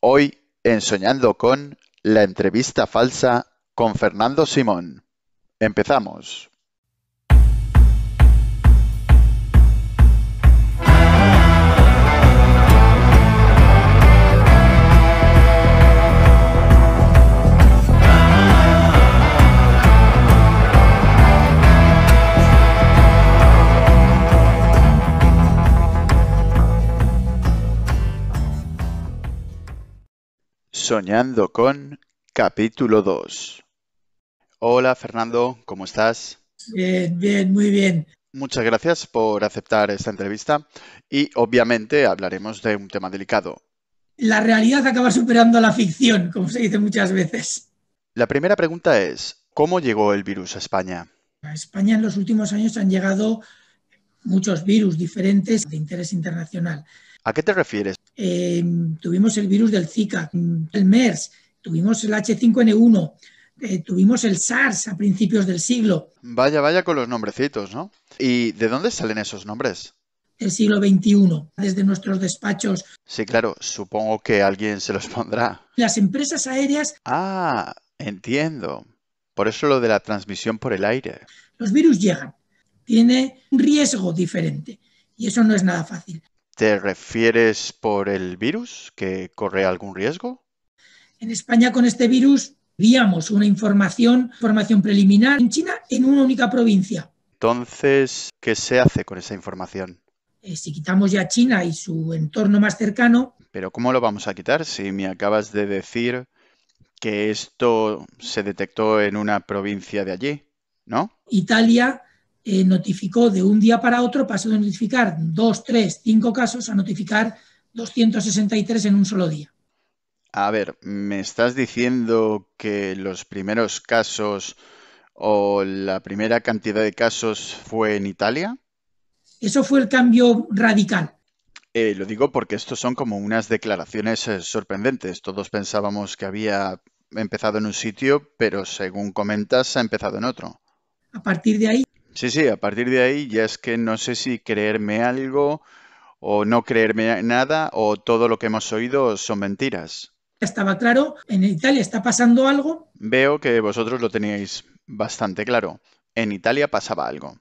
Hoy en Soñando con la entrevista falsa con Fernando Simón. Empezamos. Soñando con capítulo 2. Hola Fernando, ¿cómo estás? Bien, bien, muy bien. Muchas gracias por aceptar esta entrevista y obviamente hablaremos de un tema delicado. La realidad acaba superando a la ficción, como se dice muchas veces. La primera pregunta es, ¿cómo llegó el virus a España? A España en los últimos años han llegado muchos virus diferentes de interés internacional. ¿A qué te refieres? Eh, tuvimos el virus del Zika, el MERS, tuvimos el H5N1, eh, tuvimos el SARS a principios del siglo. Vaya, vaya con los nombrecitos, ¿no? ¿Y de dónde salen esos nombres? El siglo XXI, desde nuestros despachos. Sí, claro, supongo que alguien se los pondrá. Las empresas aéreas. Ah, entiendo. Por eso lo de la transmisión por el aire. Los virus llegan. Tiene un riesgo diferente. Y eso no es nada fácil. ¿Te refieres por el virus que corre algún riesgo? En España con este virus víamos una información, información preliminar en China en una única provincia. Entonces, ¿qué se hace con esa información? Eh, si quitamos ya China y su entorno más cercano. Pero ¿cómo lo vamos a quitar si me acabas de decir que esto se detectó en una provincia de allí, ¿no? Italia eh, notificó de un día para otro, pasó de notificar dos, tres, cinco casos a notificar 263 en un solo día. A ver, ¿me estás diciendo que los primeros casos o la primera cantidad de casos fue en Italia? Eso fue el cambio radical. Eh, lo digo porque estos son como unas declaraciones eh, sorprendentes. Todos pensábamos que había empezado en un sitio, pero según comentas, ha empezado en otro. A partir de ahí Sí, sí, a partir de ahí ya es que no sé si creerme algo o no creerme nada o todo lo que hemos oído son mentiras. Estaba claro, en Italia está pasando algo. Veo que vosotros lo teníais bastante claro. En Italia pasaba algo.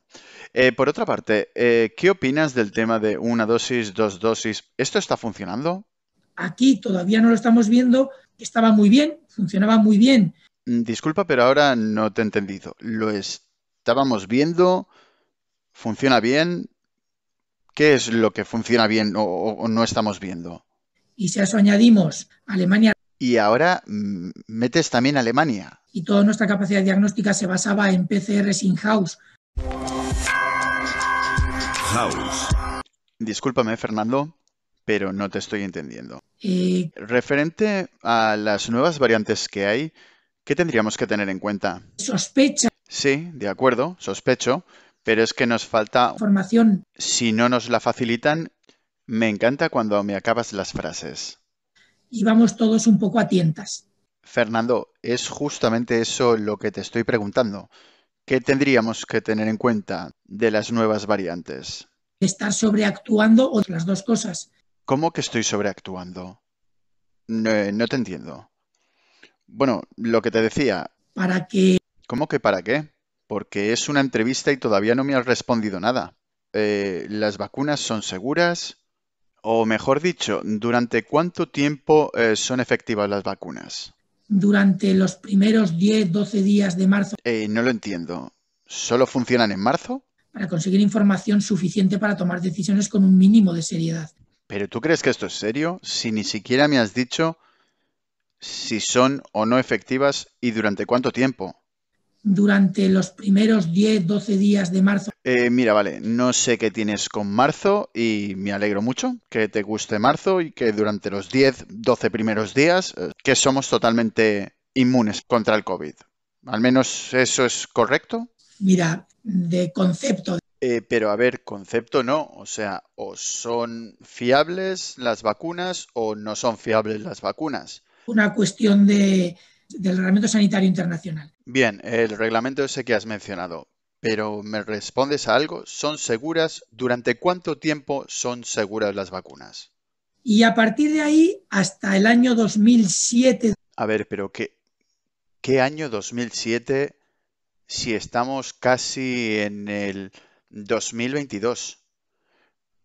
Eh, por otra parte, eh, ¿qué opinas del tema de una dosis, dos dosis? ¿Esto está funcionando? Aquí todavía no lo estamos viendo. Estaba muy bien, funcionaba muy bien. Mm, disculpa, pero ahora no te he entendido. ¿Lo es estábamos viendo, funciona bien. ¿Qué es lo que funciona bien o, no estamos viendo? Y si a eso añadimos Alemania. Y ahora mm, metes también Alemania. Y toda nuestra capacidad diagnóstica se basaba en PCRs in-house. House. Discúlpame, Fernando, pero no te estoy entendiendo. Eh, Referente a las nuevas variantes que hay, ¿qué tendríamos que tener en cuenta? Sospecha Sí, de acuerdo, sospecho, pero es que nos falta información. Si no nos la facilitan, me encanta cuando me acabas las frases. Y vamos todos un poco a tientas. Fernando, es justamente eso lo que te estoy preguntando. ¿Qué tendríamos que tener en cuenta de las nuevas variantes? Estar sobreactuando o las dos cosas. ¿Cómo que estoy sobreactuando? No, no te entiendo. Bueno, lo que te decía. Para que ¿Cómo que para qué? Porque es una entrevista y todavía no me has respondido nada. Eh, ¿Las vacunas son seguras? O mejor dicho, ¿durante cuánto tiempo eh, son efectivas las vacunas? Durante los primeros 10, 12 días de marzo. Eh, no lo entiendo. ¿Solo funcionan en marzo? Para conseguir información suficiente para tomar decisiones con un mínimo de seriedad. ¿Pero tú crees que esto es serio? Si ni siquiera me has dicho si son o no efectivas y durante cuánto tiempo durante los primeros 10, 12 días de marzo? Eh, mira, vale, no sé qué tienes con marzo y me alegro mucho que te guste marzo y que durante los 10, 12 primeros días eh, que somos totalmente inmunes contra el COVID. Al menos eso es correcto. Mira, de concepto. Eh, pero a ver, concepto no, o sea, o son fiables las vacunas o no son fiables las vacunas. Una cuestión de, del Reglamento Sanitario Internacional. Bien, el reglamento ese que has mencionado, pero ¿me respondes a algo? ¿Son seguras? ¿Durante cuánto tiempo son seguras las vacunas? Y a partir de ahí, hasta el año 2007. A ver, pero ¿qué, qué año 2007 si estamos casi en el 2022?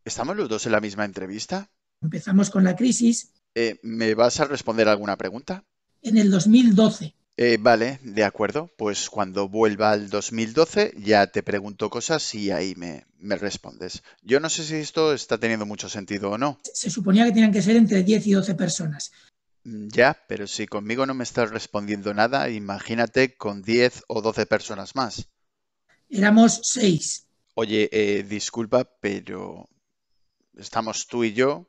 ¿Estamos los dos en la misma entrevista? Empezamos con la crisis. Eh, ¿Me vas a responder alguna pregunta? En el 2012. Eh, vale, de acuerdo. Pues cuando vuelva al 2012 ya te pregunto cosas y ahí me, me, respondes. Yo no sé si esto está teniendo mucho sentido o no. Se suponía que tenían que ser entre 10 y 12 personas. Mm, Ya, pero si conmigo no me estás respondiendo nada, imagínate con 10 o 12 personas más. Éramos 6. Oye, eh, disculpa, pero estamos tú y yo,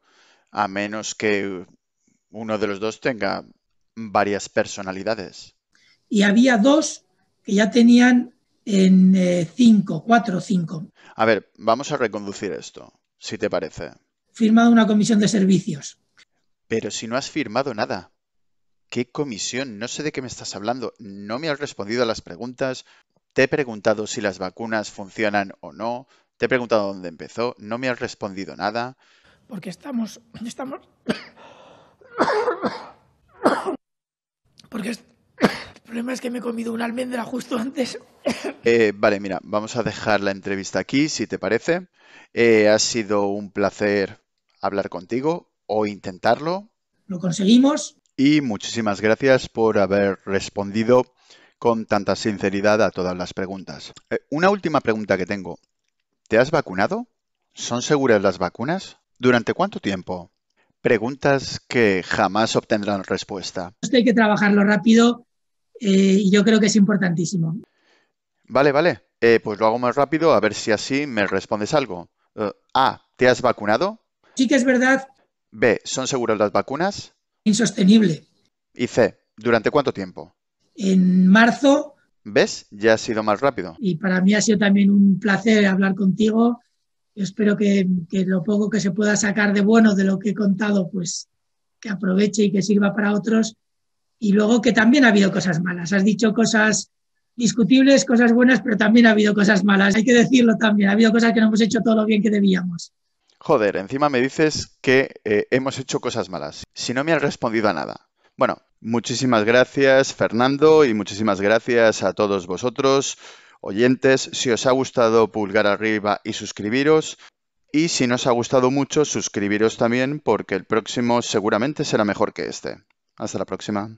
a menos que uno de los dos tenga varias personalidades. Y había dos que ya tenían en 5, 4 o 5. A ver, vamos a reconducir esto, si te parece. Firmado una comisión de servicios. Pero si no has firmado nada. ¿Qué comisión? No sé de qué me estás hablando. No me has respondido a las preguntas. Te he preguntado si las vacunas funcionan o no. Te he preguntado dónde empezó. No me has respondido nada. Porque estamos. Estamos. Porque es- el problema es que me he comido una almendra justo antes. Eh, vale, mira, vamos a dejar la entrevista aquí, si te parece. Eh, ha sido un placer hablar contigo o intentarlo. Lo conseguimos. Y muchísimas gracias por haber respondido con tanta sinceridad a todas las preguntas. Eh, una última pregunta que tengo. ¿Te has vacunado? ¿Son seguras las vacunas? ¿Durante cuánto tiempo? Preguntas que jamás obtendrán respuesta. Esto hay que trabajarlo rápido eh, y yo creo que es importantísimo. Vale, vale. Eh, pues lo hago más rápido a ver si así me respondes algo. Eh, A. ¿Te has vacunado? Sí que es verdad, B. ¿Son seguras las vacunas? insostenible. Y C. ¿Durante cuánto tiempo? En marzo, ¿Ves? Ya ha sido más rápido. y para mí ha sido también un placer hablar contigo. Yo espero que, lo poco que se pueda sacar de bueno de lo que he contado, pues que aproveche y que sirva para otros. Y luego que también ha habido cosas malas. Has dicho cosas discutibles, cosas buenas, pero también ha habido cosas malas. Hay que decirlo también. Ha habido cosas que no hemos hecho todo lo bien que debíamos. Joder, encima me dices que eh, hemos hecho cosas malas. Si no me has respondido a nada. Bueno, muchísimas gracias Fernando y muchísimas gracias a todos vosotros, oyentes. Si os ha gustado, pulgar arriba y suscribiros. Y si no os ha gustado mucho, suscribiros también porque el próximo seguramente será mejor que este. Hasta la próxima.